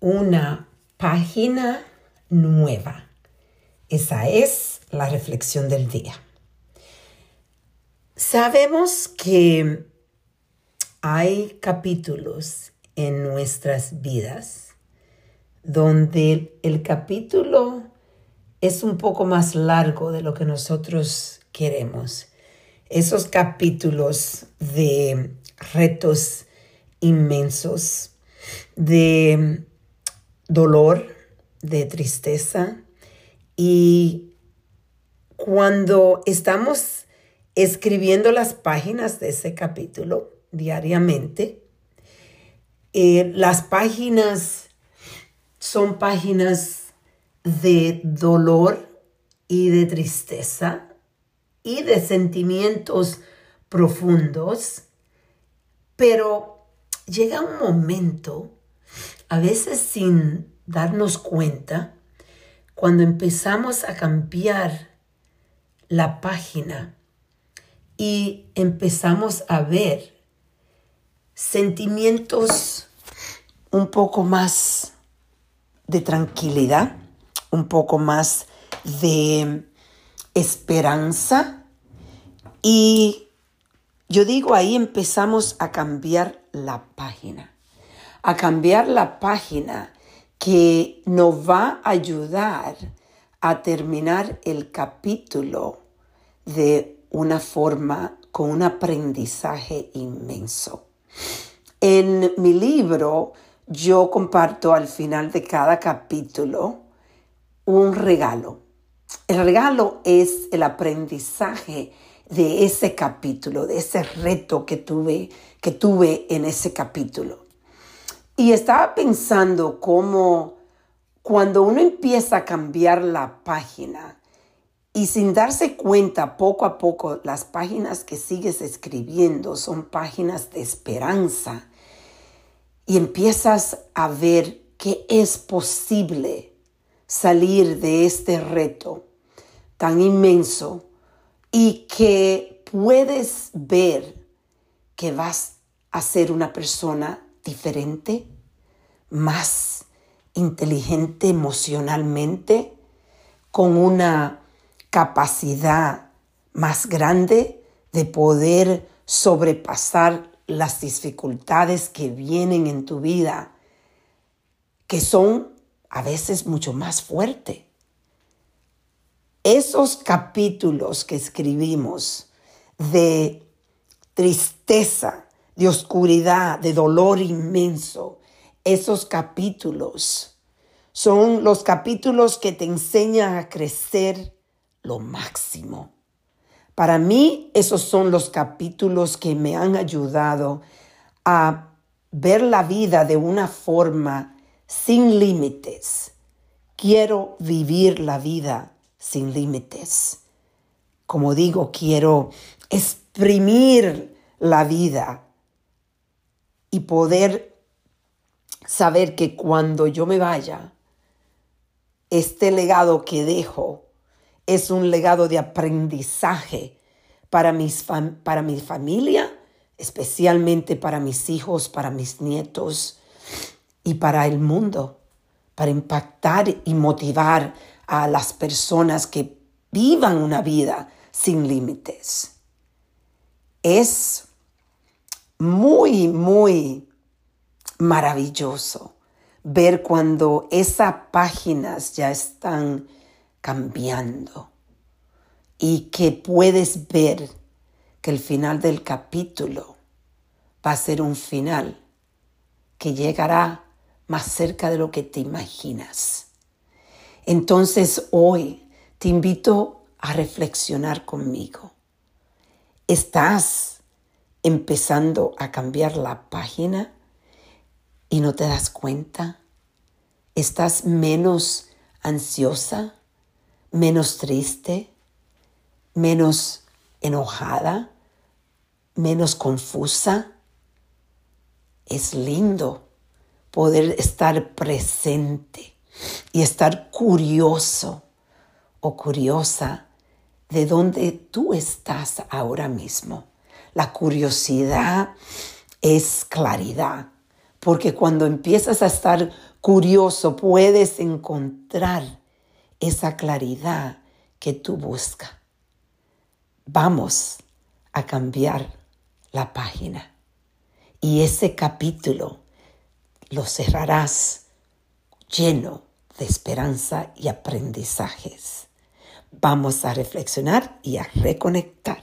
una página nueva. Esa es la reflexión del día. Sabemos que hay capítulos en nuestras vidas donde el capítulo es un poco más largo de lo que nosotros queremos. Esos capítulos de retos inmensos, de dolor, de tristeza. Y cuando estamos escribiendo las páginas de ese capítulo diariamente, eh, las páginas son páginas de dolor y de tristeza y de sentimientos profundos, pero llega un momento, a veces sin darnos cuenta, cuando empezamos a cambiar la página y empezamos a ver sentimientos un poco más de tranquilidad, un poco más de esperanza y yo digo ahí empezamos a cambiar la página, a cambiar la página que nos va a ayudar a terminar el capítulo de una forma con un aprendizaje inmenso. En mi libro yo comparto al final de cada capítulo un regalo. El regalo es el aprendizaje de ese capítulo, de ese reto que tuve, que tuve en ese capítulo. Y estaba pensando cómo cuando uno empieza a cambiar la página y sin darse cuenta poco a poco las páginas que sigues escribiendo son páginas de esperanza y empiezas a ver que es posible salir de este reto tan inmenso y que puedes ver que vas a ser una persona diferente, más inteligente emocionalmente, con una capacidad más grande de poder sobrepasar las dificultades que vienen en tu vida, que son a veces mucho más fuertes. Esos capítulos que escribimos de tristeza, de oscuridad, de dolor inmenso, esos capítulos son los capítulos que te enseñan a crecer lo máximo. Para mí, esos son los capítulos que me han ayudado a ver la vida de una forma sin límites. Quiero vivir la vida sin límites. Como digo, quiero exprimir la vida y poder saber que cuando yo me vaya, este legado que dejo es un legado de aprendizaje para, mis para mi familia, especialmente para mis hijos, para mis nietos y para el mundo, para impactar y motivar a las personas que vivan una vida sin límites. Es muy, muy maravilloso ver cuando esas páginas ya están cambiando y que puedes ver que el final del capítulo va a ser un final que llegará más cerca de lo que te imaginas. Entonces hoy te invito a reflexionar conmigo. ¿Estás empezando a cambiar la página y no te das cuenta? ¿Estás menos ansiosa, menos triste, menos enojada, menos confusa? Es lindo poder estar presente y estar curioso o curiosa de dónde tú estás ahora mismo. La curiosidad es claridad, porque cuando empiezas a estar curioso puedes encontrar esa claridad que tú buscas. Vamos a cambiar la página y ese capítulo lo cerrarás lleno de esperanza y aprendizajes. Vamos a reflexionar y a reconectar.